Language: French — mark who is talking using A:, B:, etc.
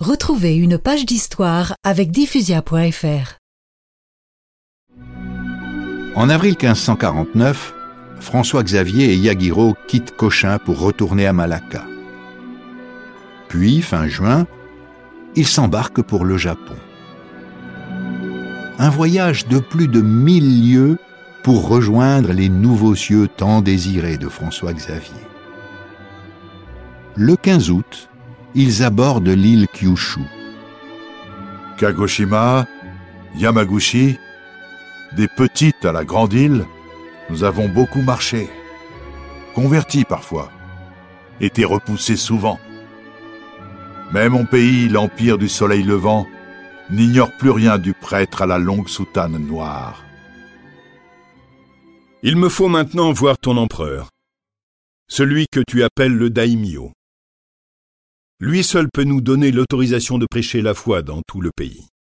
A: Retrouvez une page d'histoire avec diffusia.fr.
B: En avril 1549, François Xavier et Yaguiro quittent Cochin pour retourner à Malacca. Puis, fin juin, ils s'embarquent pour le Japon. Un voyage de plus de mille lieues pour rejoindre les nouveaux cieux tant désirés de François Xavier. Le 15 août, ils abordent l'île Kyushu.
C: Kagoshima, Yamaguchi, des petites à la grande île, nous avons beaucoup marché, convertis parfois, été repoussés souvent. Mais mon pays, l'Empire du Soleil Levant, n'ignore plus rien du prêtre à la longue soutane noire.
D: Il me faut maintenant voir ton empereur, celui que tu appelles le daimyo. Lui seul peut nous donner l'autorisation de prêcher la foi dans tout le pays.